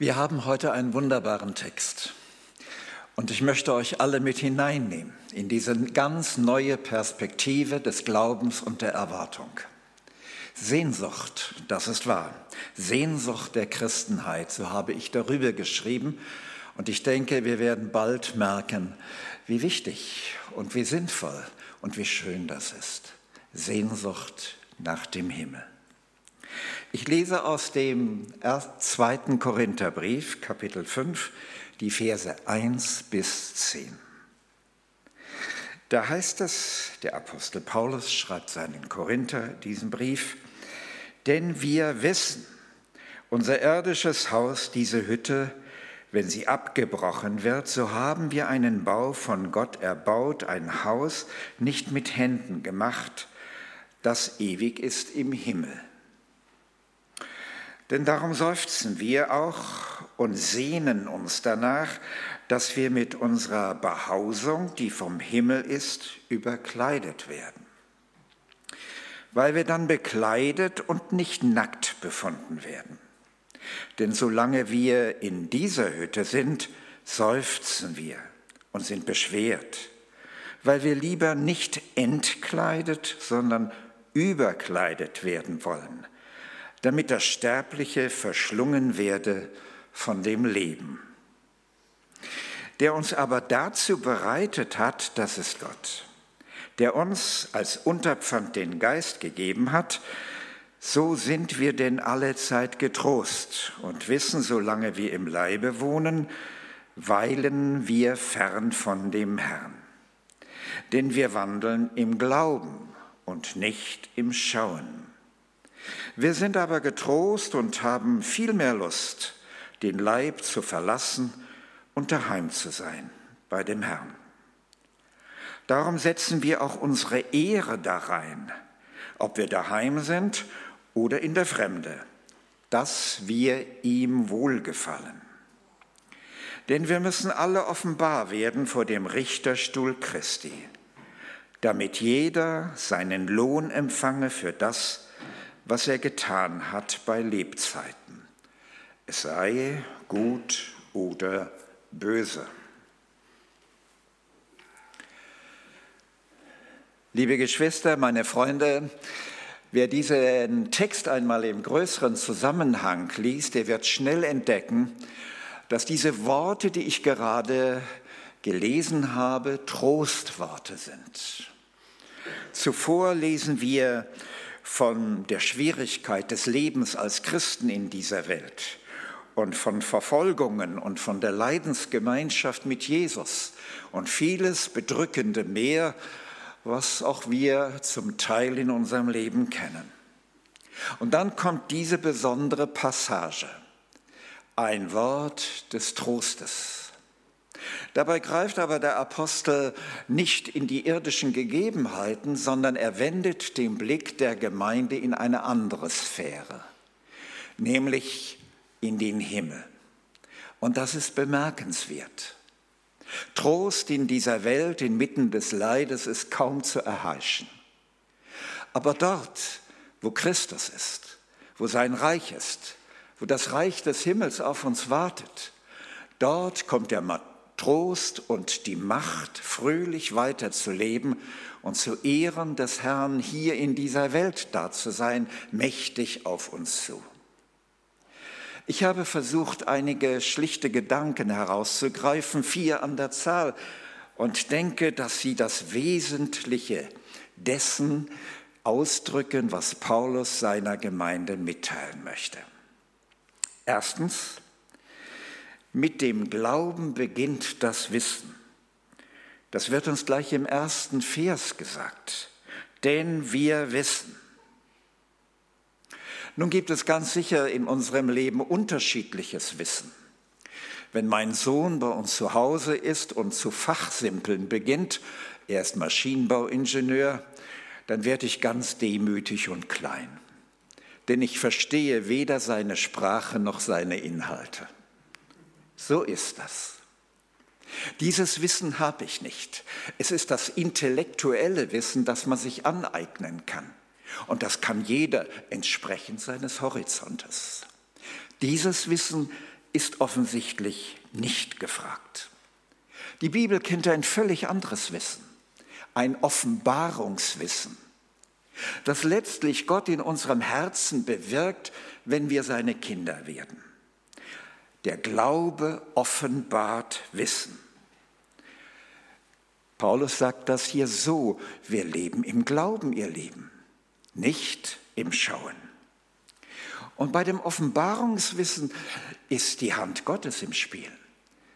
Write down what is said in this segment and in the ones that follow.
Wir haben heute einen wunderbaren Text und ich möchte euch alle mit hineinnehmen in diese ganz neue Perspektive des Glaubens und der Erwartung. Sehnsucht, das ist wahr. Sehnsucht der Christenheit, so habe ich darüber geschrieben. Und ich denke, wir werden bald merken, wie wichtig und wie sinnvoll und wie schön das ist. Sehnsucht nach dem Himmel. Ich lese aus dem zweiten Korintherbrief, Kapitel 5, die Verse 1 bis 10. Da heißt es, der Apostel Paulus schreibt seinen Korinther diesen Brief, denn wir wissen, unser irdisches Haus, diese Hütte, wenn sie abgebrochen wird, so haben wir einen Bau von Gott erbaut, ein Haus nicht mit Händen gemacht, das ewig ist im Himmel. Denn darum seufzen wir auch und sehnen uns danach, dass wir mit unserer Behausung, die vom Himmel ist, überkleidet werden. Weil wir dann bekleidet und nicht nackt befunden werden. Denn solange wir in dieser Hütte sind, seufzen wir und sind beschwert, weil wir lieber nicht entkleidet, sondern überkleidet werden wollen damit das Sterbliche verschlungen werde von dem Leben. Der uns aber dazu bereitet hat, das ist Gott, der uns als Unterpfand den Geist gegeben hat, so sind wir denn alle Zeit getrost und wissen, solange wir im Leibe wohnen, weilen wir fern von dem Herrn. Denn wir wandeln im Glauben und nicht im Schauen. Wir sind aber getrost und haben viel mehr Lust, den Leib zu verlassen und daheim zu sein bei dem Herrn. Darum setzen wir auch unsere Ehre darein, ob wir daheim sind oder in der Fremde, dass wir ihm wohlgefallen. Denn wir müssen alle offenbar werden vor dem Richterstuhl Christi, damit jeder seinen Lohn empfange für das, was er getan hat bei Lebzeiten, es sei gut oder böse. Liebe Geschwister, meine Freunde, wer diesen Text einmal im größeren Zusammenhang liest, der wird schnell entdecken, dass diese Worte, die ich gerade gelesen habe, Trostworte sind. Zuvor lesen wir von der Schwierigkeit des Lebens als Christen in dieser Welt und von Verfolgungen und von der Leidensgemeinschaft mit Jesus und vieles Bedrückende mehr, was auch wir zum Teil in unserem Leben kennen. Und dann kommt diese besondere Passage, ein Wort des Trostes. Dabei greift aber der Apostel nicht in die irdischen Gegebenheiten, sondern er wendet den Blick der Gemeinde in eine andere Sphäre, nämlich in den Himmel. Und das ist bemerkenswert. Trost in dieser Welt inmitten des Leides ist kaum zu erheischen. Aber dort, wo Christus ist, wo sein Reich ist, wo das Reich des Himmels auf uns wartet, dort kommt der Trost und die Macht, fröhlich weiterzuleben und zu Ehren des Herrn hier in dieser Welt da zu sein, mächtig auf uns zu. Ich habe versucht, einige schlichte Gedanken herauszugreifen, vier an der Zahl, und denke, dass sie das Wesentliche dessen ausdrücken, was Paulus seiner Gemeinde mitteilen möchte. Erstens, mit dem Glauben beginnt das Wissen. Das wird uns gleich im ersten Vers gesagt. Denn wir wissen. Nun gibt es ganz sicher in unserem Leben unterschiedliches Wissen. Wenn mein Sohn bei uns zu Hause ist und zu fachsimpeln beginnt, er ist Maschinenbauingenieur, dann werde ich ganz demütig und klein. Denn ich verstehe weder seine Sprache noch seine Inhalte. So ist das. Dieses Wissen habe ich nicht. Es ist das intellektuelle Wissen, das man sich aneignen kann. Und das kann jeder entsprechend seines Horizontes. Dieses Wissen ist offensichtlich nicht gefragt. Die Bibel kennt ein völlig anderes Wissen, ein Offenbarungswissen, das letztlich Gott in unserem Herzen bewirkt, wenn wir seine Kinder werden. Der Glaube offenbart Wissen. Paulus sagt das hier so, wir leben im Glauben, ihr Lieben, nicht im Schauen. Und bei dem Offenbarungswissen ist die Hand Gottes im Spiel.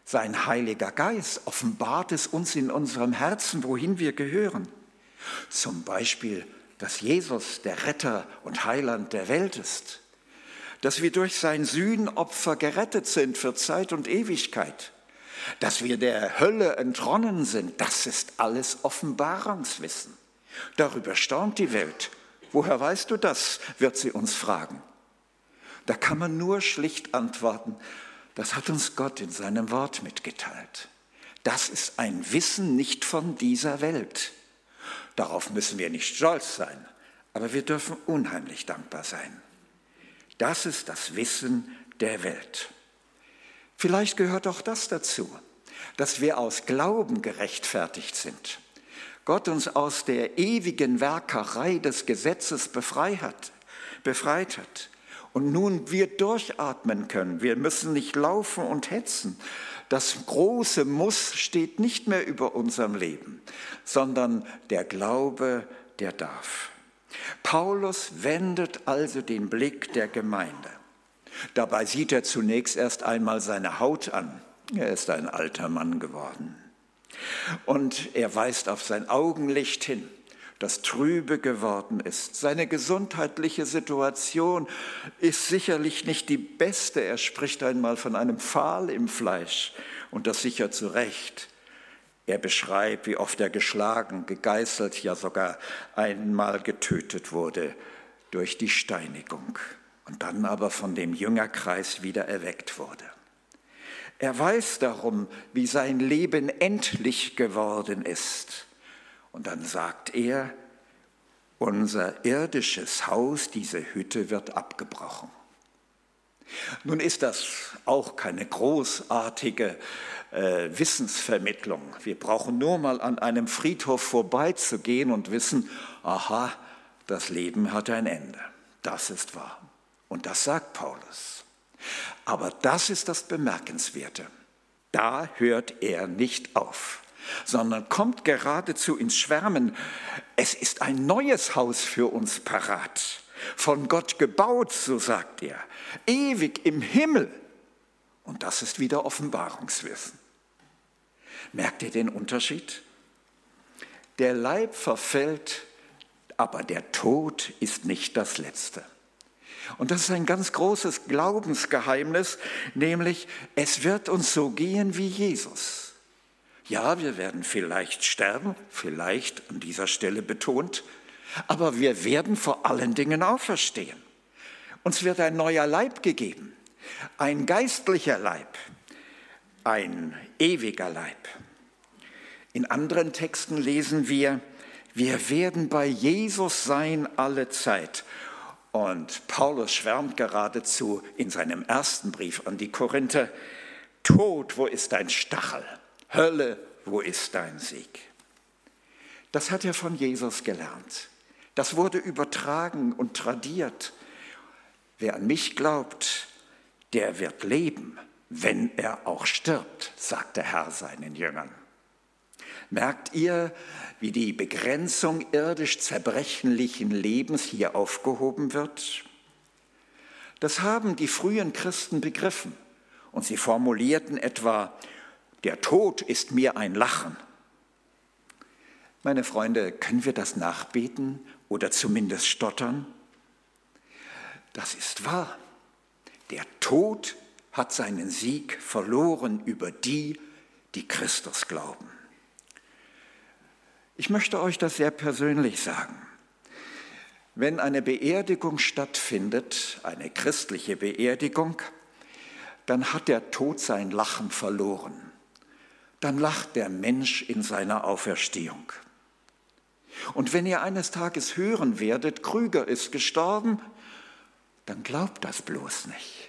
Sein Heiliger Geist offenbart es uns in unserem Herzen, wohin wir gehören. Zum Beispiel, dass Jesus der Retter und Heiland der Welt ist. Dass wir durch sein Sühnopfer gerettet sind für Zeit und Ewigkeit. Dass wir der Hölle entronnen sind, das ist alles Offenbarungswissen. Darüber staunt die Welt. Woher weißt du das, wird sie uns fragen. Da kann man nur schlicht antworten, das hat uns Gott in seinem Wort mitgeteilt. Das ist ein Wissen nicht von dieser Welt. Darauf müssen wir nicht stolz sein, aber wir dürfen unheimlich dankbar sein. Das ist das Wissen der Welt. Vielleicht gehört auch das dazu, dass wir aus Glauben gerechtfertigt sind. Gott uns aus der ewigen Werkerei des Gesetzes befreit hat, befreit hat und nun wir durchatmen können. Wir müssen nicht laufen und hetzen. Das große Muss steht nicht mehr über unserem Leben, sondern der Glaube, der darf. Paulus wendet also den Blick der Gemeinde. Dabei sieht er zunächst erst einmal seine Haut an. Er ist ein alter Mann geworden. Und er weist auf sein Augenlicht hin das trübe geworden ist. Seine gesundheitliche Situation ist sicherlich nicht die beste. Er spricht einmal von einem Pfahl im Fleisch und das sicher zu Recht. Er beschreibt, wie oft er geschlagen, gegeißelt, ja sogar einmal getötet wurde durch die Steinigung und dann aber von dem Jüngerkreis wieder erweckt wurde. Er weiß darum, wie sein Leben endlich geworden ist und dann sagt er, unser irdisches Haus, diese Hütte wird abgebrochen. Nun ist das auch keine großartige äh, Wissensvermittlung. Wir brauchen nur mal an einem Friedhof vorbeizugehen und wissen, aha, das Leben hat ein Ende. Das ist wahr. Und das sagt Paulus. Aber das ist das Bemerkenswerte. Da hört er nicht auf sondern kommt geradezu ins Schwärmen. Es ist ein neues Haus für uns parat, von Gott gebaut, so sagt er, ewig im Himmel. Und das ist wieder Offenbarungswissen. Merkt ihr den Unterschied? Der Leib verfällt, aber der Tod ist nicht das Letzte. Und das ist ein ganz großes Glaubensgeheimnis, nämlich es wird uns so gehen wie Jesus. Ja, wir werden vielleicht sterben, vielleicht an dieser Stelle betont, aber wir werden vor allen Dingen auferstehen. Uns wird ein neuer Leib gegeben, ein geistlicher Leib, ein ewiger Leib. In anderen Texten lesen wir, wir werden bei Jesus sein alle Zeit. Und Paulus schwärmt geradezu in seinem ersten Brief an die Korinther, Tod, wo ist dein Stachel? Hölle, wo ist dein Sieg? Das hat er von Jesus gelernt. Das wurde übertragen und tradiert. Wer an mich glaubt, der wird leben, wenn er auch stirbt, sagt der Herr seinen Jüngern. Merkt ihr, wie die Begrenzung irdisch zerbrechlichen Lebens hier aufgehoben wird? Das haben die frühen Christen begriffen und sie formulierten etwa, der Tod ist mir ein Lachen. Meine Freunde, können wir das nachbeten oder zumindest stottern? Das ist wahr. Der Tod hat seinen Sieg verloren über die, die Christus glauben. Ich möchte euch das sehr persönlich sagen. Wenn eine Beerdigung stattfindet, eine christliche Beerdigung, dann hat der Tod sein Lachen verloren dann lacht der Mensch in seiner Auferstehung. Und wenn ihr eines Tages hören werdet, Krüger ist gestorben, dann glaubt das bloß nicht.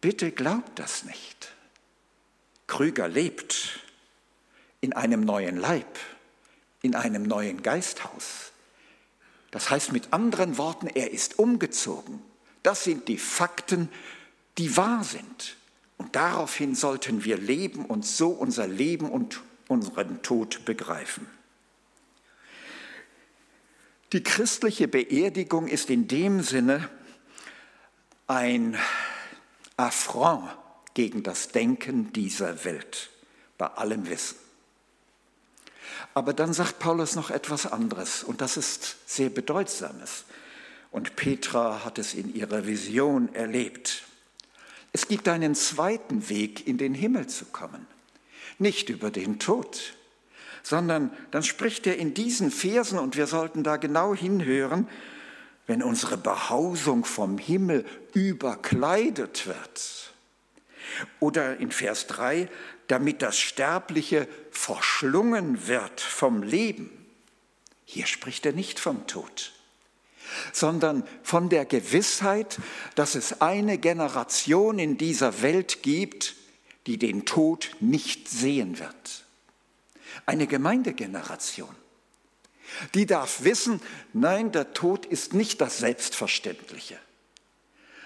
bitte glaubt das nicht. Krüger lebt in einem neuen Leib, in einem neuen Geisthaus. Das heißt mit anderen Worten, er ist umgezogen. Das sind die Fakten, die wahr sind. Und daraufhin sollten wir leben und so unser Leben und unseren Tod begreifen. Die christliche Beerdigung ist in dem Sinne ein Affront gegen das Denken dieser Welt, bei allem Wissen. Aber dann sagt Paulus noch etwas anderes und das ist sehr bedeutsames. Und Petra hat es in ihrer Vision erlebt. Es gibt einen zweiten Weg, in den Himmel zu kommen. Nicht über den Tod, sondern dann spricht er in diesen Versen, und wir sollten da genau hinhören, wenn unsere Behausung vom Himmel überkleidet wird. Oder in Vers 3, damit das Sterbliche verschlungen wird vom Leben. Hier spricht er nicht vom Tod sondern von der Gewissheit, dass es eine Generation in dieser Welt gibt, die den Tod nicht sehen wird. Eine Gemeindegeneration. Die darf wissen, nein, der Tod ist nicht das Selbstverständliche,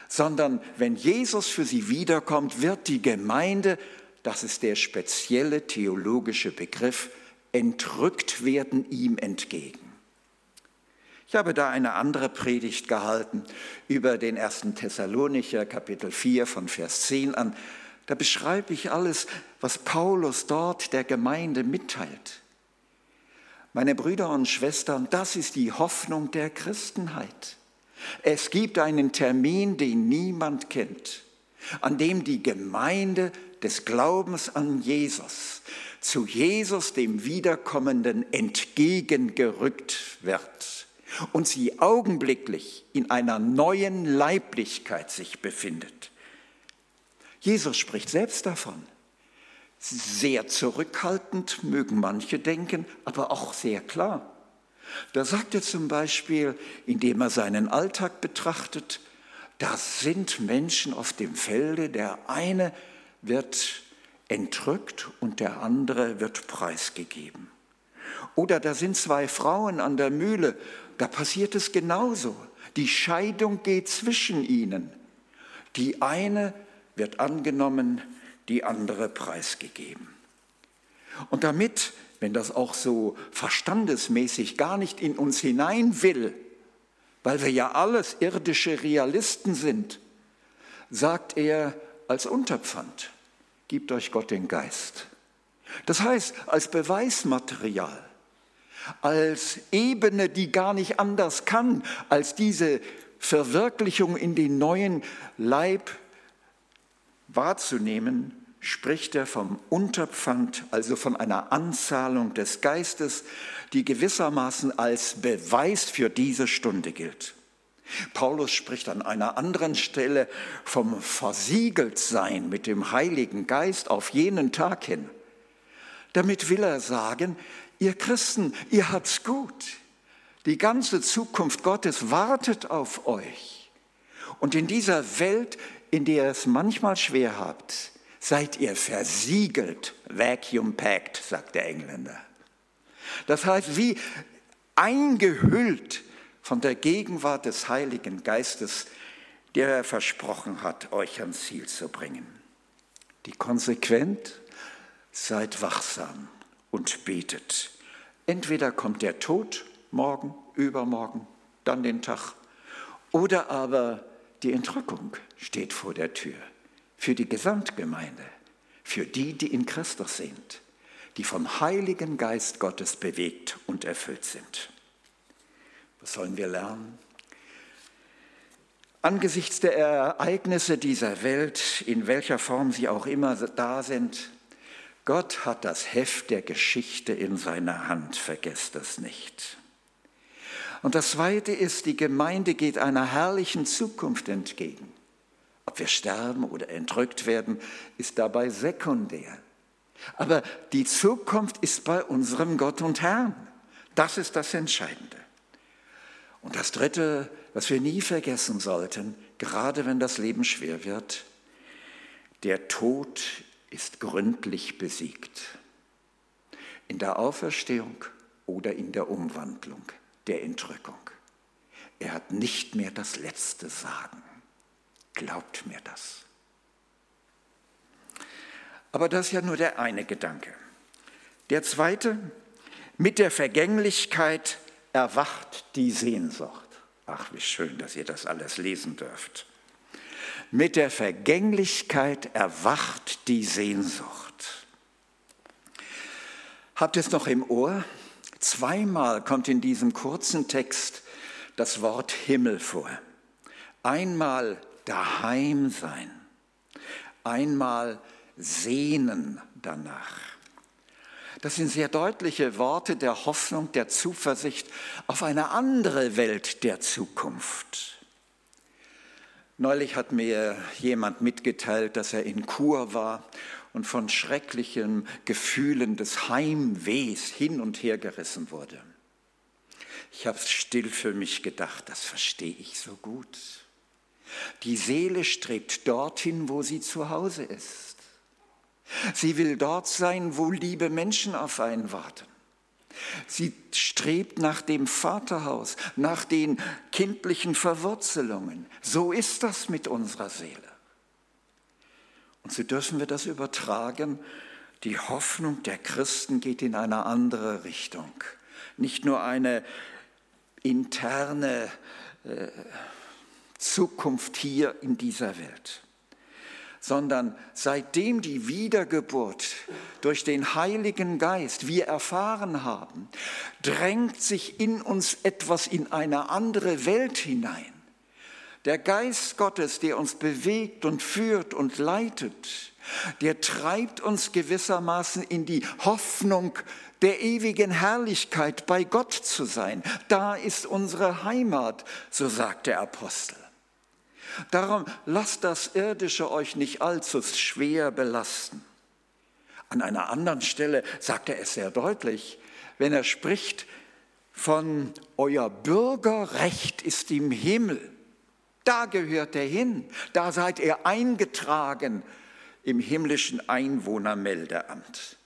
sondern wenn Jesus für sie wiederkommt, wird die Gemeinde, das ist der spezielle theologische Begriff, entrückt werden ihm entgegen. Ich habe da eine andere Predigt gehalten über den ersten Thessalonicher, Kapitel 4 von Vers 10 an. Da beschreibe ich alles, was Paulus dort der Gemeinde mitteilt. Meine Brüder und Schwestern, das ist die Hoffnung der Christenheit. Es gibt einen Termin, den niemand kennt, an dem die Gemeinde des Glaubens an Jesus zu Jesus, dem Wiederkommenden, entgegengerückt wird und sie augenblicklich in einer neuen Leiblichkeit sich befindet. Jesus spricht selbst davon. Sehr zurückhaltend mögen manche denken, aber auch sehr klar. Da sagt er zum Beispiel, indem er seinen Alltag betrachtet, da sind Menschen auf dem Felde, der eine wird entrückt und der andere wird preisgegeben. Oder da sind zwei Frauen an der Mühle da passiert es genauso. Die Scheidung geht zwischen ihnen. Die eine wird angenommen, die andere preisgegeben. Und damit, wenn das auch so verstandesmäßig gar nicht in uns hinein will, weil wir ja alles irdische Realisten sind, sagt er als Unterpfand, gebt euch Gott den Geist. Das heißt, als Beweismaterial als Ebene, die gar nicht anders kann, als diese Verwirklichung in den neuen Leib wahrzunehmen, spricht er vom Unterpfand, also von einer Anzahlung des Geistes, die gewissermaßen als Beweis für diese Stunde gilt. Paulus spricht an einer anderen Stelle vom Versiegeltsein mit dem Heiligen Geist auf jenen Tag hin. Damit will er sagen, Ihr Christen, ihr habt's gut. Die ganze Zukunft Gottes wartet auf euch. Und in dieser Welt, in der ihr es manchmal schwer habt, seid ihr versiegelt, vacuum packed, sagt der Engländer. Das heißt, wie eingehüllt von der Gegenwart des Heiligen Geistes, der er versprochen hat, euch ans Ziel zu bringen. Die konsequent, seid wachsam und betet. Entweder kommt der Tod morgen, übermorgen, dann den Tag, oder aber die Entrückung steht vor der Tür für die Gesamtgemeinde, für die, die in Christus sind, die vom Heiligen Geist Gottes bewegt und erfüllt sind. Was sollen wir lernen? Angesichts der Ereignisse dieser Welt, in welcher Form sie auch immer da sind, Gott hat das Heft der Geschichte in seiner Hand, vergesst das nicht. Und das Zweite ist, die Gemeinde geht einer herrlichen Zukunft entgegen. Ob wir sterben oder entrückt werden, ist dabei sekundär. Aber die Zukunft ist bei unserem Gott und Herrn. Das ist das Entscheidende. Und das Dritte, was wir nie vergessen sollten, gerade wenn das Leben schwer wird, Der Tod ist gründlich besiegt. In der Auferstehung oder in der Umwandlung, der Entrückung. Er hat nicht mehr das letzte Sagen. Glaubt mir das. Aber das ist ja nur der eine Gedanke. Der zweite, mit der Vergänglichkeit erwacht die Sehnsucht. Ach, wie schön, dass ihr das alles lesen dürft. Mit der Vergänglichkeit erwacht die Sehnsucht. Habt ihr es noch im Ohr? Zweimal kommt in diesem kurzen Text das Wort Himmel vor. Einmal daheim sein, einmal sehnen danach. Das sind sehr deutliche Worte der Hoffnung, der Zuversicht auf eine andere Welt der Zukunft. Neulich hat mir jemand mitgeteilt, dass er in Kur war und von schrecklichen Gefühlen des Heimwehs hin und her gerissen wurde. Ich habe still für mich gedacht, das verstehe ich so gut. Die Seele strebt dorthin, wo sie zu Hause ist. Sie will dort sein, wo liebe Menschen auf einen warten. Sie strebt nach dem Vaterhaus, nach den kindlichen Verwurzelungen. So ist das mit unserer Seele. Und so dürfen wir das übertragen. Die Hoffnung der Christen geht in eine andere Richtung. Nicht nur eine interne äh, Zukunft hier in dieser Welt sondern seitdem die Wiedergeburt durch den Heiligen Geist wir erfahren haben, drängt sich in uns etwas in eine andere Welt hinein. Der Geist Gottes, der uns bewegt und führt und leitet, der treibt uns gewissermaßen in die Hoffnung der ewigen Herrlichkeit bei Gott zu sein. Da ist unsere Heimat, so sagt der Apostel. Darum lasst das Irdische euch nicht allzu schwer belasten. An einer anderen Stelle sagt er es sehr deutlich, wenn er spricht von euer Bürgerrecht ist im Himmel. Da gehört er hin, da seid ihr eingetragen im himmlischen Einwohnermeldeamt.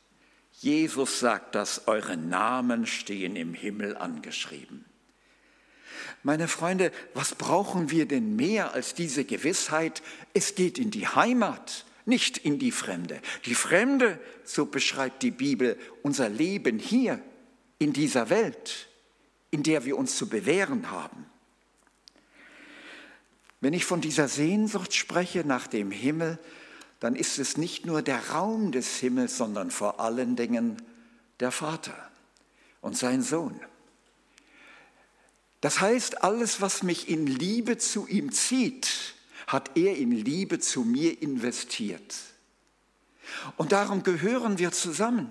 Jesus sagt das, eure Namen stehen im Himmel angeschrieben. Meine Freunde, was brauchen wir denn mehr als diese Gewissheit? Es geht in die Heimat, nicht in die Fremde. Die Fremde, so beschreibt die Bibel, unser Leben hier in dieser Welt, in der wir uns zu bewähren haben. Wenn ich von dieser Sehnsucht spreche nach dem Himmel, dann ist es nicht nur der Raum des Himmels, sondern vor allen Dingen der Vater und sein Sohn. Das heißt, alles, was mich in Liebe zu ihm zieht, hat er in Liebe zu mir investiert. Und darum gehören wir zusammen.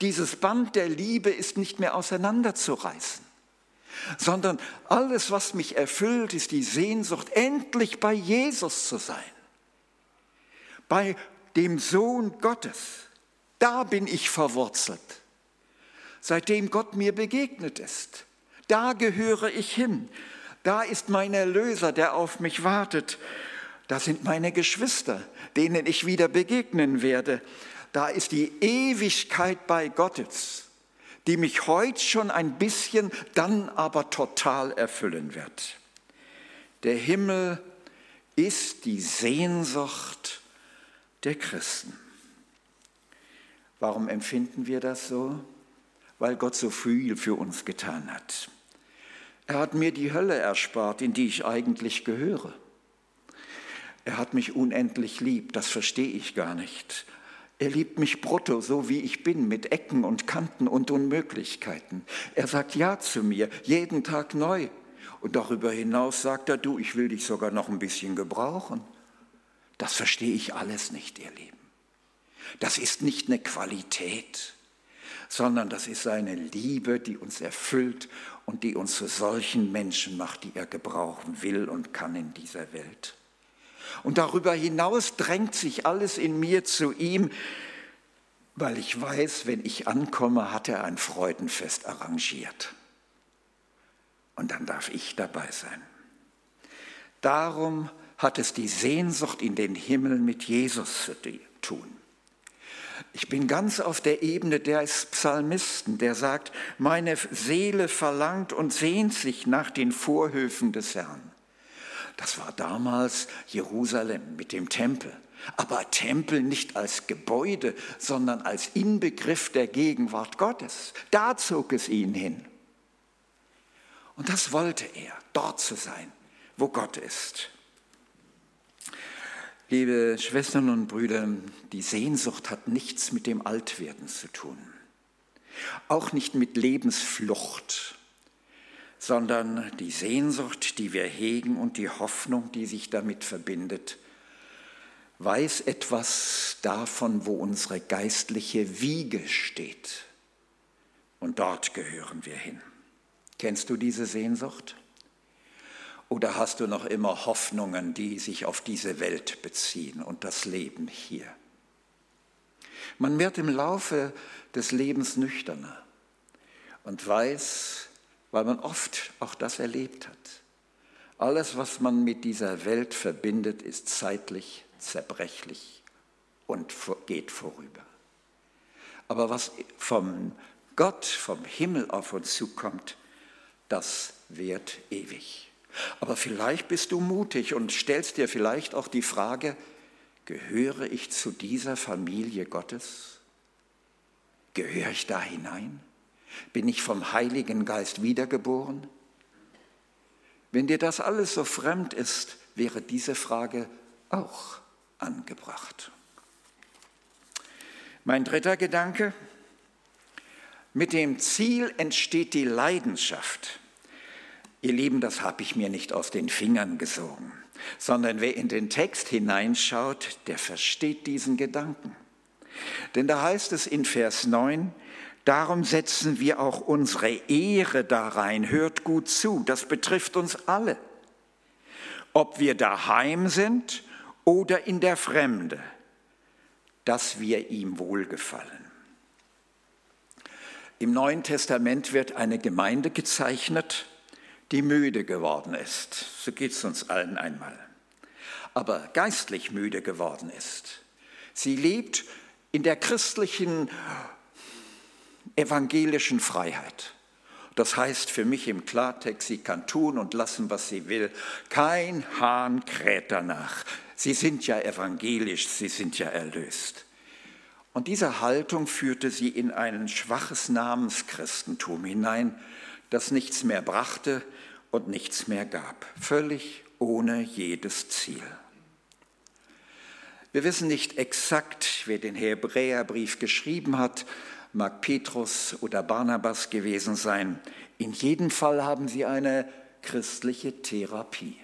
Dieses Band der Liebe ist nicht mehr auseinanderzureißen, sondern alles, was mich erfüllt, ist die Sehnsucht, endlich bei Jesus zu sein, bei dem Sohn Gottes. Da bin ich verwurzelt, seitdem Gott mir begegnet ist. Da gehöre ich hin. Da ist mein Erlöser, der auf mich wartet. Da sind meine Geschwister, denen ich wieder begegnen werde. Da ist die Ewigkeit bei Gottes, die mich heute schon ein bisschen, dann aber total erfüllen wird. Der Himmel ist die Sehnsucht der Christen. Warum empfinden wir das so? Weil Gott so viel für uns getan hat. Er hat mir die Hölle erspart, in die ich eigentlich gehöre. Er hat mich unendlich lieb, das verstehe ich gar nicht. Er liebt mich brutto, so wie ich bin, mit Ecken und Kanten und Unmöglichkeiten. Er sagt Ja zu mir, jeden Tag neu. Und darüber hinaus sagt er, du, ich will dich sogar noch ein bisschen gebrauchen. Das verstehe ich alles nicht, ihr Lieben. Das ist nicht eine Qualität, sondern das ist seine Liebe, die uns erfüllt und die uns zu solchen Menschen macht, die er gebrauchen will und kann in dieser Welt. Und darüber hinaus drängt sich alles in mir zu ihm, weil ich weiß, wenn ich ankomme, hat er ein Freudenfest arrangiert. Und dann darf ich dabei sein. Darum hat es die Sehnsucht in den Himmel mit Jesus zu tun. Ich bin ganz auf der Ebene des Psalmisten, der sagt, meine Seele verlangt und sehnt sich nach den Vorhöfen des Herrn. Das war damals Jerusalem mit dem Tempel. Aber Tempel nicht als Gebäude, sondern als Inbegriff der Gegenwart Gottes. Da zog es ihn hin. Und das wollte er, dort zu sein, wo Gott ist. Liebe Schwestern und Brüder, die Sehnsucht hat nichts mit dem Altwerden zu tun, auch nicht mit Lebensflucht, sondern die Sehnsucht, die wir hegen und die Hoffnung, die sich damit verbindet, weiß etwas davon, wo unsere geistliche Wiege steht. Und dort gehören wir hin. Kennst du diese Sehnsucht? Oder hast du noch immer Hoffnungen, die sich auf diese Welt beziehen und das Leben hier? Man wird im Laufe des Lebens nüchterner und weiß, weil man oft auch das erlebt hat, alles, was man mit dieser Welt verbindet, ist zeitlich, zerbrechlich und geht vorüber. Aber was vom Gott, vom Himmel auf uns zukommt, das währt ewig. Aber vielleicht bist du mutig und stellst dir vielleicht auch die Frage, gehöre ich zu dieser Familie Gottes? Gehöre ich da hinein? Bin ich vom Heiligen Geist wiedergeboren? Wenn dir das alles so fremd ist, wäre diese Frage auch angebracht. Mein dritter Gedanke, mit dem Ziel entsteht die Leidenschaft. Ihr Lieben, das habe ich mir nicht aus den Fingern gesogen, sondern wer in den Text hineinschaut, der versteht diesen Gedanken. Denn da heißt es in Vers 9, darum setzen wir auch unsere Ehre da rein. Hört gut zu, das betrifft uns alle. Ob wir daheim sind oder in der Fremde, dass wir ihm wohlgefallen. Im Neuen Testament wird eine Gemeinde gezeichnet, die müde geworden ist. So geht es uns allen einmal. Aber geistlich müde geworden ist. Sie lebt in der christlichen evangelischen Freiheit. Das heißt für mich im Klartext, sie kann tun und lassen, was sie will. Kein Hahn kräht danach. Sie sind ja evangelisch, sie sind ja erlöst. Und diese Haltung führte sie in ein schwaches Namenschristentum hinein, das nichts mehr brachte, und nichts mehr gab, völlig ohne jedes Ziel. Wir wissen nicht exakt, wer den Hebräerbrief geschrieben hat, mag Petrus oder Barnabas gewesen sein. In jedem Fall haben sie eine christliche Therapie.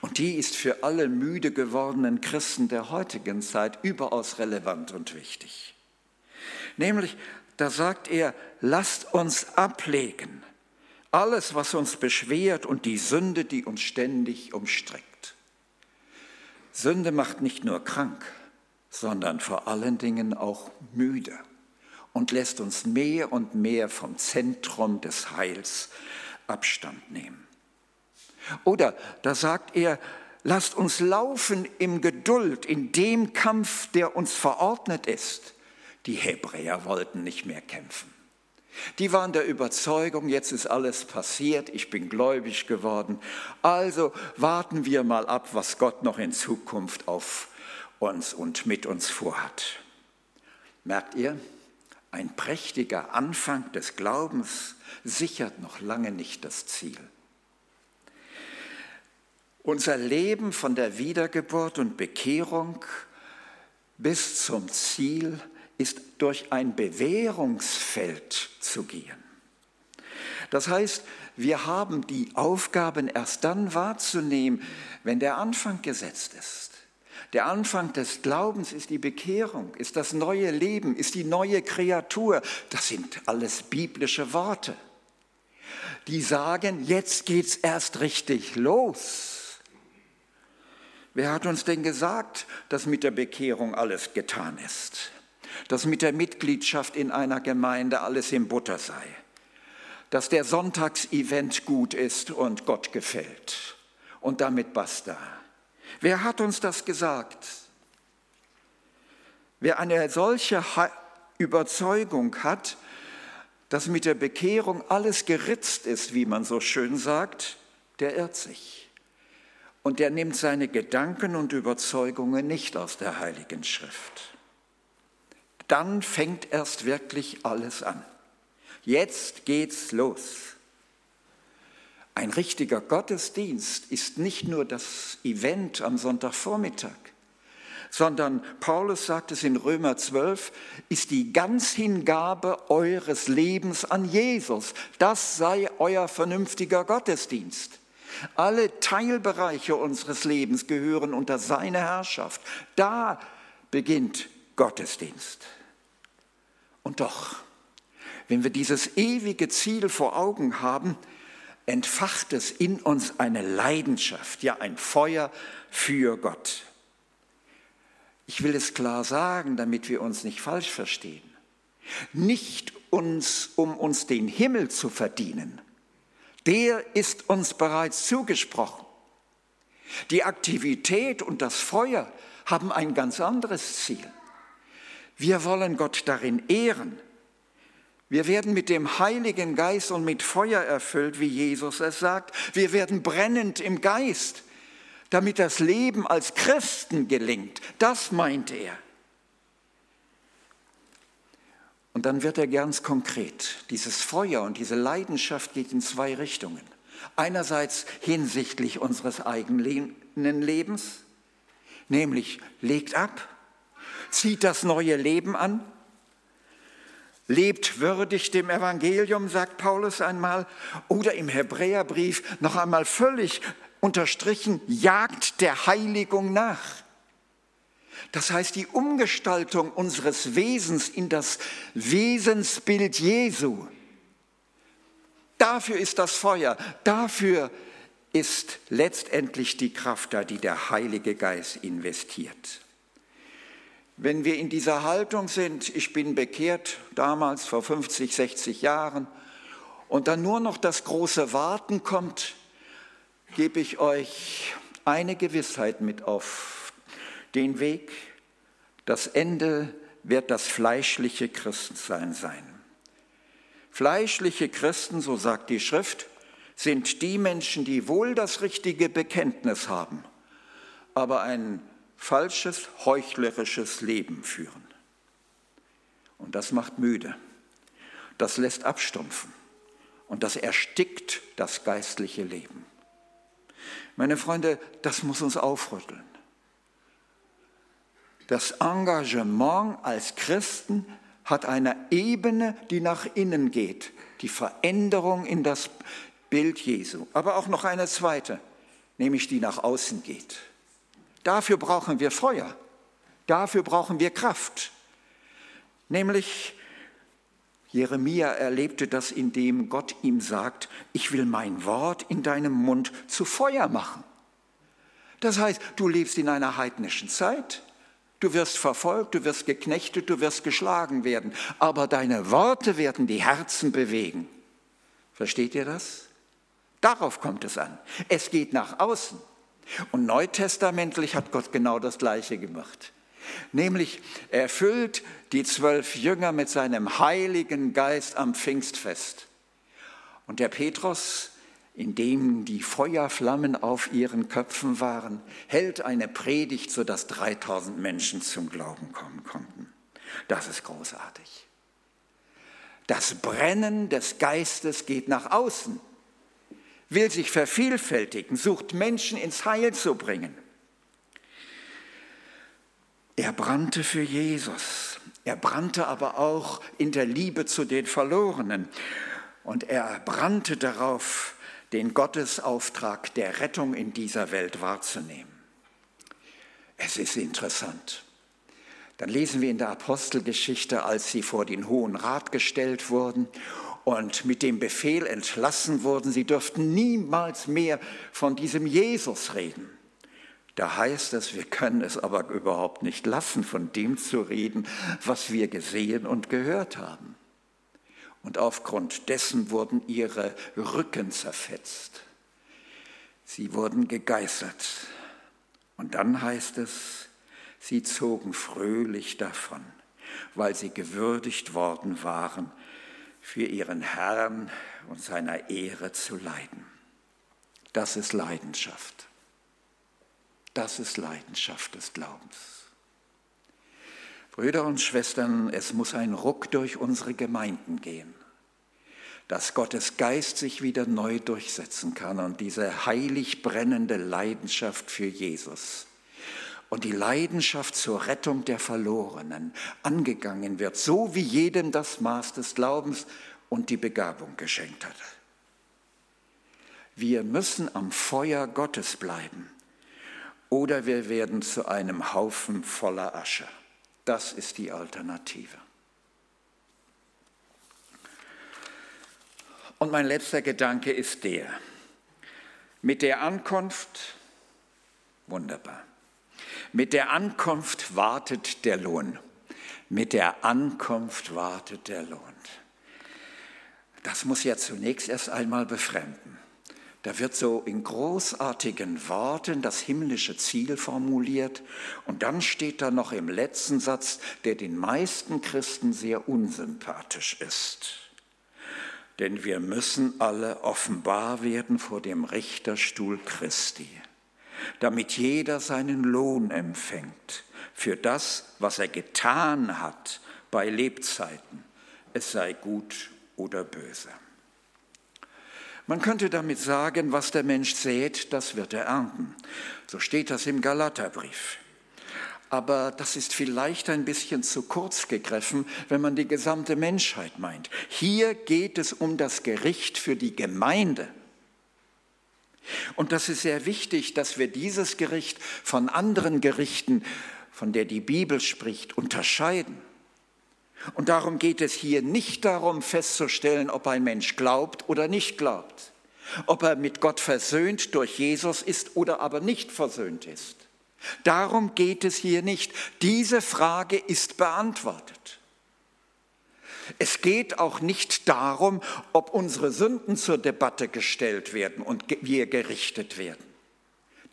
Und die ist für alle müde gewordenen Christen der heutigen Zeit überaus relevant und wichtig. Nämlich, da sagt er, lasst uns ablegen alles, was uns beschwert und die Sünde, die uns ständig umstreckt. Sünde macht nicht nur krank, sondern vor allen Dingen auch müde und lässt uns mehr und mehr vom Zentrum des Heils Abstand nehmen. Oder da sagt er, lasst uns laufen im Geduld, in dem Kampf, der uns verordnet ist. Die Hebräer wollten nicht mehr kämpfen. Die waren der Überzeugung, jetzt ist alles passiert, ich bin gläubig geworden. Also warten wir mal ab, was Gott noch in Zukunft auf uns und mit uns vorhat. Merkt ihr, ein prächtiger Anfang des Glaubens sichert noch lange nicht das Ziel. Unser Leben von der Wiedergeburt und Bekehrung bis zum Ziel ist durch ein Bewährungsfeld zu gehen. Das heißt, wir haben die Aufgaben erst dann wahrzunehmen, wenn der Anfang gesetzt ist. Der Anfang des Glaubens ist die Bekehrung, ist das neue Leben, ist die neue Kreatur. Das sind alles biblische Worte, die sagen, jetzt geht's erst richtig los. Wer hat uns denn gesagt, dass mit der Bekehrung alles getan ist? dass mit der Mitgliedschaft in einer Gemeinde alles im Butter sei, dass der Sonntagsevent gut ist und Gott gefällt und damit basta. Wer hat uns das gesagt? Wer eine solche Überzeugung hat, dass mit der Bekehrung alles geritzt ist, wie man so schön sagt, der irrt sich. Und der nimmt seine Gedanken und Überzeugungen nicht aus der Heiligen Schrift. Dann fängt erst wirklich alles an. Jetzt geht's los. Ein richtiger Gottesdienst ist nicht nur das Event am Sonntagvormittag sondern Paulus sagt es in Römer 12, ist die Ganzhingabe eures Lebens an Jesus. Das sei euer vernünftiger Gottesdienst. Alle Teilbereiche unseres Lebens gehören unter seine Herrschaft. Da beginnt Gottesdienst. Und doch, wenn wir dieses ewige Ziel vor Augen haben, entfacht es in uns eine Leidenschaft, ja ein Feuer für Gott. Ich will es klar sagen, damit wir uns nicht falsch verstehen. Nicht uns, um uns den Himmel zu verdienen. Der ist uns bereits zugesprochen. Die Aktivität und das Feuer haben ein ganz anderes Ziel. Wir wollen Gott darin ehren. Wir werden mit dem Heiligen Geist und mit Feuer erfüllt, wie Jesus es sagt. Wir werden brennend im Geist damit das Leben als Christen gelingt. Das meinte er. Und dann wird er ganz konkret. Dieses Feuer und diese Leidenschaft geht in zwei Richtungen. Einerseits hinsichtlich unseres eigenen Lebens, nämlich legt ab, zieht das neue Leben an, lebt würdig dem Evangelium, sagt Paulus einmal, oder im Hebräerbrief noch einmal völlig unterstrichen, jagt der Heiligung nach. Das heißt, die Umgestaltung unseres Wesens in das Wesensbild Jesu. Dafür ist das Feuer, dafür ist letztendlich die Kraft da, die der Heilige Geist investiert. Wenn wir in dieser Haltung sind, ich bin bekehrt, damals vor 50, 60 Jahren, und dann nur noch das große Warten kommt, gebe ich euch eine Gewissheit mit auf den Weg. Das Ende wird das fleischliche Christensein sein. Fleischliche Christen, so sagt die Schrift, sind die Menschen, die wohl das richtige Bekenntnis haben, aber ein falsches, heuchlerisches Leben führen. Und das macht müde, das lässt abstumpfen und das erstickt das geistliche Leben. Meine Freunde, das muss uns aufrütteln. Das Engagement als Christen hat eine Ebene, die nach innen geht, die Veränderung in das Bild Jesu, aber auch noch eine zweite, nämlich die nach außen geht. Dafür brauchen wir Feuer, dafür brauchen wir Kraft, nämlich Jeremia erlebte das, indem Gott ihm sagt, ich will mein Wort in deinem Mund zu Feuer machen. Das heißt, du lebst in einer heidnischen Zeit, du wirst verfolgt, du wirst geknechtet, du wirst geschlagen werden, aber deine Worte werden die Herzen bewegen. Versteht ihr das? Darauf kommt es an. Es geht nach außen. Und neutestamentlich hat Gott genau das Gleiche gemacht. Nämlich er erfüllt die zwölf Jünger mit seinem Heiligen Geist am Pfingstfest. Und der Petrus, in dem die Feuerflammen auf ihren Köpfen waren, hält eine Predigt, sodass 3000 Menschen zum Glauben kommen konnten. Das ist großartig. Das Brennen des Geistes geht nach außen, will sich vervielfältigen, sucht Menschen ins Heil zu bringen. Er brannte für Jesus. Er brannte aber auch in der Liebe zu den Verlorenen. Und er brannte darauf, den Gottesauftrag der Rettung in dieser Welt wahrzunehmen. Es ist interessant. Dann lesen wir in der Apostelgeschichte, als sie vor den Hohen Rat gestellt wurden und mit dem Befehl entlassen wurden, sie dürften niemals mehr von diesem Jesus reden. Da heißt es, wir können es aber überhaupt nicht lassen, von dem zu reden, was wir gesehen und gehört haben. Und aufgrund dessen wurden ihre Rücken zerfetzt. Sie wurden gegeißelt. Und dann heißt es, sie zogen fröhlich davon, weil sie gewürdigt worden waren, für ihren Herrn und seiner Ehre zu leiden. Das ist Leidenschaft. Das ist Leidenschaft des Glaubens. Brüder und Schwestern, es muss ein Ruck durch unsere Gemeinden gehen, dass Gottes Geist sich wieder neu durchsetzen kann und diese heilig brennende Leidenschaft für Jesus und die Leidenschaft zur Rettung der Verlorenen angegangen wird, so wie jedem das Maß des Glaubens und die Begabung geschenkt hat. Wir müssen am Feuer Gottes bleiben oder wir werden zu einem Haufen voller Asche. Das ist die Alternative. Und mein letzter Gedanke ist der, mit der Ankunft, wunderbar, mit der Ankunft wartet der Lohn. Mit der Ankunft wartet der Lohn. Das muss ja zunächst erst einmal befremden. Da wird so in großartigen Worten das himmlische Ziel formuliert und dann steht da noch im letzten Satz, der den meisten Christen sehr unsympathisch ist. Denn wir müssen alle offenbar werden vor dem Richterstuhl Christi, damit jeder seinen Lohn empfängt für das, was er getan hat bei Lebzeiten, es sei gut oder böse. Man könnte damit sagen, was der Mensch sät, das wird er ernten. So steht das im Galaterbrief. Aber das ist vielleicht ein bisschen zu kurz gegriffen, wenn man die gesamte Menschheit meint. Hier geht es um das Gericht für die Gemeinde. Und das ist sehr wichtig, dass wir dieses Gericht von anderen Gerichten, von der die Bibel spricht, unterscheiden. Und darum geht es hier nicht darum festzustellen, ob ein Mensch glaubt oder nicht glaubt, ob er mit Gott versöhnt durch Jesus ist oder aber nicht versöhnt ist. Darum geht es hier nicht. Diese Frage ist beantwortet. Es geht auch nicht darum, ob unsere Sünden zur Debatte gestellt werden und wir gerichtet werden.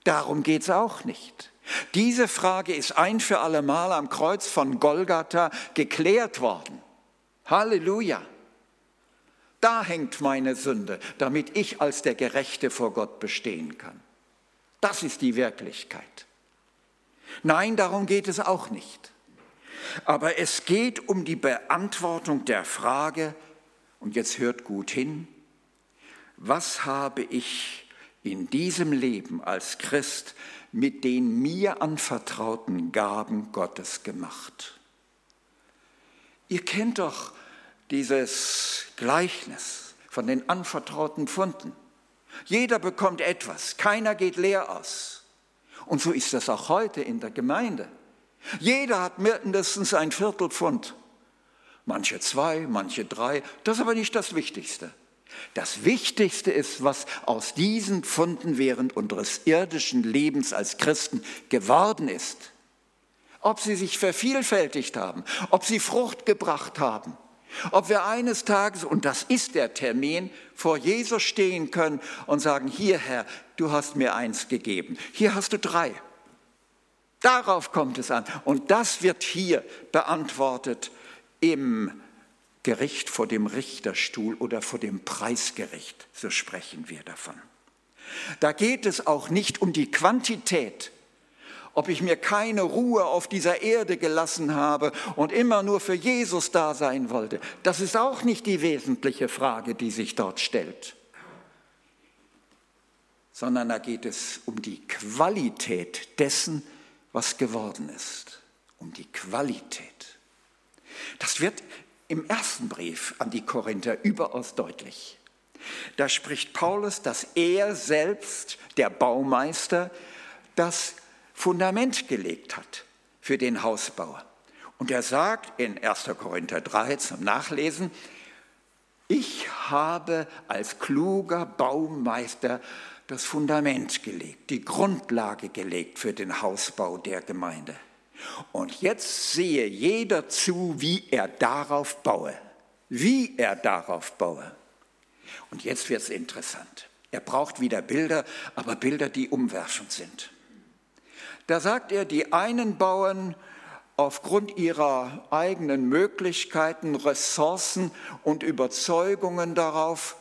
Darum geht es auch nicht. Diese Frage ist ein für allemal am Kreuz von Golgatha geklärt worden. Halleluja. Da hängt meine Sünde, damit ich als der Gerechte vor Gott bestehen kann. Das ist die Wirklichkeit. Nein, darum geht es auch nicht. Aber es geht um die Beantwortung der Frage, und jetzt hört gut hin, was habe ich in diesem Leben als Christ mit den mir anvertrauten Gaben Gottes gemacht. Ihr kennt doch dieses Gleichnis von den anvertrauten Pfunden. Jeder bekommt etwas, keiner geht leer aus. Und so ist das auch heute in der Gemeinde. Jeder hat mindestens ein Viertelpfund. Manche zwei, manche drei. Das ist aber nicht das Wichtigste. Das Wichtigste ist, was aus diesen Pfunden während unseres irdischen Lebens als Christen geworden ist. Ob sie sich vervielfältigt haben, ob sie Frucht gebracht haben, ob wir eines Tages, und das ist der Termin, vor Jesus stehen können und sagen, hier Herr, du hast mir eins gegeben, hier hast du drei. Darauf kommt es an. Und das wird hier beantwortet im Gericht vor dem Richterstuhl oder vor dem Preisgericht, so sprechen wir davon. Da geht es auch nicht um die Quantität, ob ich mir keine Ruhe auf dieser Erde gelassen habe und immer nur für Jesus da sein wollte. Das ist auch nicht die wesentliche Frage, die sich dort stellt, sondern da geht es um die Qualität dessen, was geworden ist, um die Qualität. Das wird im ersten Brief an die Korinther überaus deutlich. Da spricht Paulus, dass er selbst, der Baumeister, das Fundament gelegt hat für den Hausbau. Und er sagt in 1. Korinther 3 zum Nachlesen, ich habe als kluger Baumeister das Fundament gelegt, die Grundlage gelegt für den Hausbau der Gemeinde. Und jetzt sehe jeder zu, wie er darauf baue. Wie er darauf baue. Und jetzt wird es interessant. Er braucht wieder Bilder, aber Bilder, die umwerfend sind. Da sagt er, die einen bauen aufgrund ihrer eigenen Möglichkeiten, Ressourcen und Überzeugungen darauf,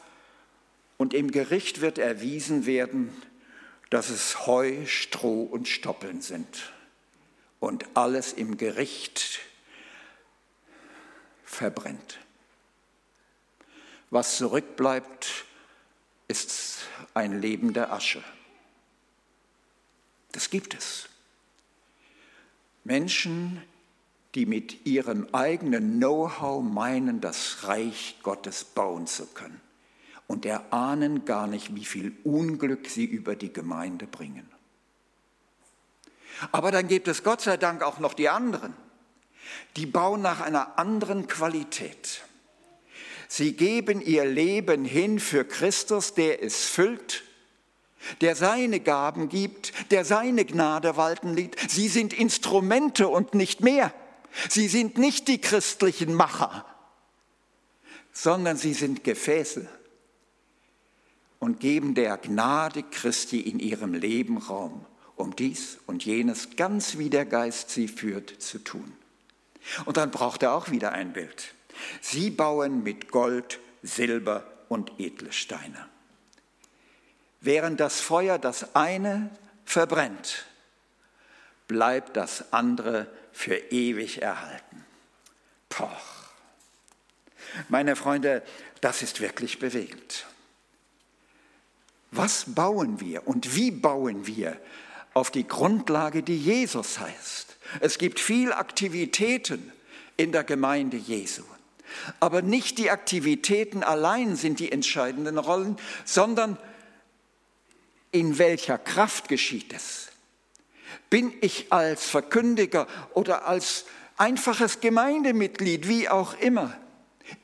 und im Gericht wird erwiesen werden, dass es Heu, Stroh und Stoppeln sind und alles im Gericht verbrennt. Was zurückbleibt, ist ein Leben der Asche. Das gibt es. Menschen, die mit ihrem eigenen Know-how meinen, das Reich Gottes bauen zu können und erahnen gar nicht, wie viel Unglück sie über die Gemeinde bringen. Aber dann gibt es Gott sei Dank auch noch die anderen. Die bauen nach einer anderen Qualität. Sie geben ihr Leben hin für Christus, der es füllt, der seine Gaben gibt, der seine Gnade walten lässt. Sie sind Instrumente und nicht mehr. Sie sind nicht die christlichen Macher, sondern sie sind Gefäße und geben der Gnade Christi in ihrem Leben Raum, um dies und jenes ganz wie der Geist sie führt zu tun. Und dann braucht er auch wieder ein Bild. Sie bauen mit Gold, Silber und edle Steine. Während das Feuer das eine verbrennt, bleibt das andere für ewig erhalten. Poch. Meine Freunde, das ist wirklich bewegend. Was bauen wir und wie bauen wir auf die Grundlage, die Jesus heißt? Es gibt viel Aktivitäten in der Gemeinde Jesu. Aber nicht die Aktivitäten allein sind die entscheidenden Rollen, sondern in welcher Kraft geschieht es? Bin ich als Verkündiger oder als einfaches Gemeindemitglied, wie auch immer,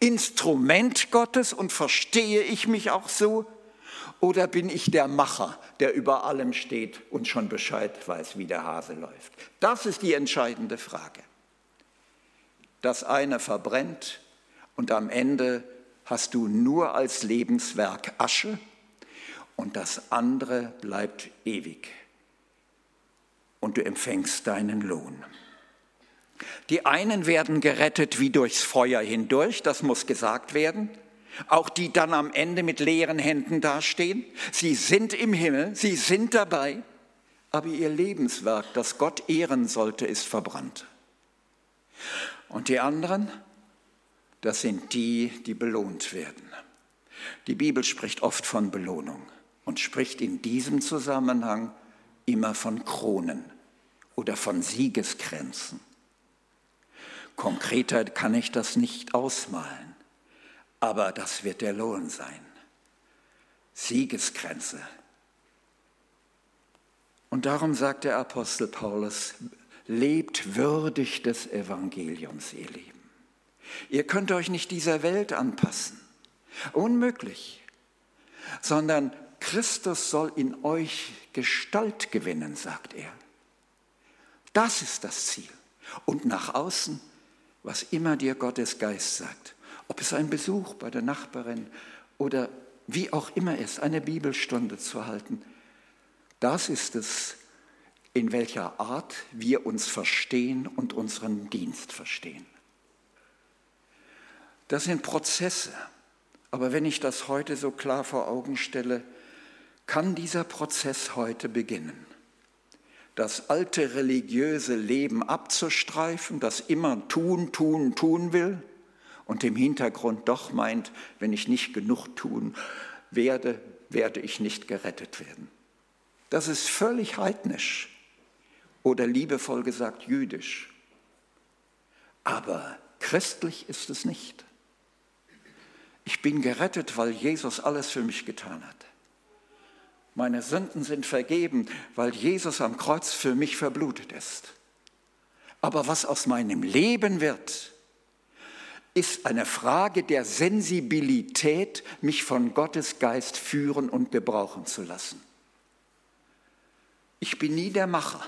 Instrument Gottes und verstehe ich mich auch so? Oder bin ich der Macher, der über allem steht und schon Bescheid weiß, wie der Hase läuft? Das ist die entscheidende Frage. Das eine verbrennt und am Ende hast du nur als Lebenswerk Asche und das andere bleibt ewig und du empfängst deinen Lohn. Die einen werden gerettet wie durchs Feuer hindurch, das muss gesagt werden auch die dann am Ende mit leeren Händen dastehen. Sie sind im Himmel, sie sind dabei, aber ihr Lebenswerk, das Gott ehren sollte, ist verbrannt. Und die anderen, das sind die, die belohnt werden. Die Bibel spricht oft von Belohnung und spricht in diesem Zusammenhang immer von Kronen oder von Siegeskränzen. Konkreter kann ich das nicht ausmalen aber das wird der Lohn sein. Siegesgrenze. Und darum sagt der Apostel Paulus, lebt würdig des Evangeliums, ihr Lieben. Ihr könnt euch nicht dieser Welt anpassen. Unmöglich. Sondern Christus soll in euch Gestalt gewinnen, sagt er. Das ist das Ziel. Und nach außen, was immer dir Gottes Geist sagt, ob es ein Besuch bei der Nachbarin oder wie auch immer ist, eine Bibelstunde zu halten. Das ist es, in welcher Art wir uns verstehen und unseren Dienst verstehen. Das sind Prozesse. Aber wenn ich das heute so klar vor Augen stelle, kann dieser Prozess heute beginnen. Das alte religiöse Leben abzustreifen, das immer tun, tun, tun will, und im Hintergrund doch meint, wenn ich nicht genug tun werde, werde ich nicht gerettet werden. Das ist völlig heidnisch oder liebevoll gesagt jüdisch. Aber christlich ist es nicht. Ich bin gerettet, weil Jesus alles für mich getan hat. Meine Sünden sind vergeben, weil Jesus am Kreuz für mich verblutet ist. Aber was aus meinem Leben wird, ist eine Frage der Sensibilität, mich von Gottes Geist führen und gebrauchen zu lassen. Ich bin nie der Macher,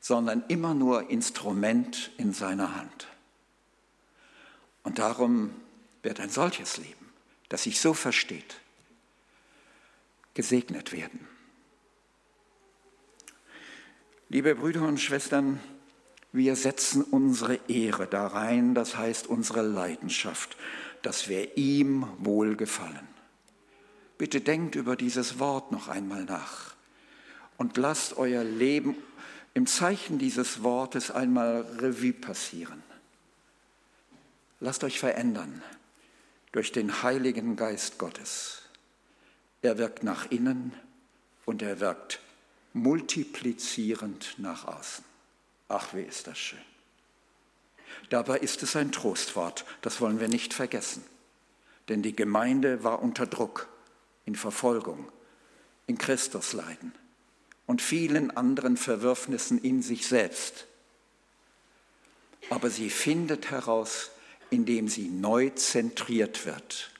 sondern immer nur Instrument in seiner Hand. Und darum wird ein solches Leben, das sich so versteht, gesegnet werden. Liebe Brüder und Schwestern, wir setzen unsere Ehre da rein, das heißt unsere Leidenschaft, dass wir ihm wohlgefallen. Bitte denkt über dieses Wort noch einmal nach und lasst euer Leben im Zeichen dieses Wortes einmal Revue passieren. Lasst euch verändern durch den Heiligen Geist Gottes. Er wirkt nach innen und er wirkt multiplizierend nach außen. Ach, wie ist das schön. Dabei ist es ein Trostwort, das wollen wir nicht vergessen. Denn die Gemeinde war unter Druck, in Verfolgung, in Christusleiden und vielen anderen Verwürfnissen in sich selbst. Aber sie findet heraus, indem sie neu zentriert wird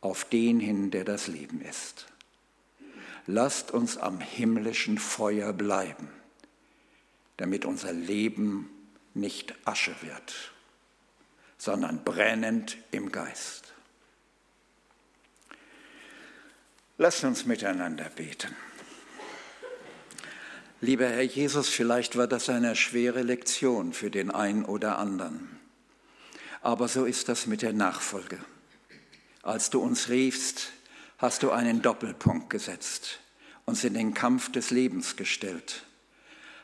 auf den hin, der das Leben ist. Lasst uns am himmlischen Feuer bleiben, damit unser Leben nicht Asche wird, sondern brennend im Geist. Lasst uns miteinander beten. Lieber Herr Jesus, vielleicht war das eine schwere Lektion für den einen oder anderen. Aber so ist das mit der Nachfolge. Als du uns riefst, hast du einen Doppelpunkt gesetzt, uns in den Kampf des Lebens gestellt,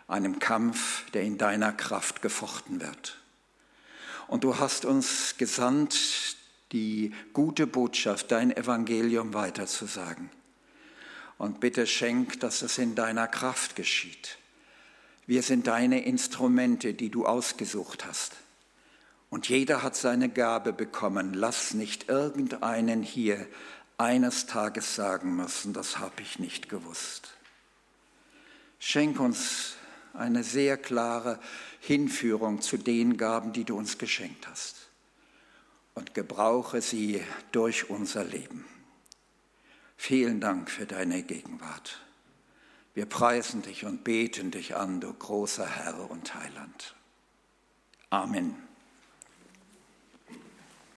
einem Kampf, der in deiner Kraft gefochten wird. Und du hast uns gesandt, die gute Botschaft, dein Evangelium weiterzusagen. Und bitte schenk, dass es in deiner Kraft geschieht. Wir sind deine Instrumente, die du ausgesucht hast. Und jeder hat seine Gabe bekommen. Lass nicht irgendeinen hier eines Tages sagen müssen, das habe ich nicht gewusst. Schenk uns eine sehr klare Hinführung zu den Gaben, die du uns geschenkt hast. Und gebrauche sie durch unser Leben. Vielen Dank für deine Gegenwart. Wir preisen dich und beten dich an, du großer Herr und Heiland. Amen.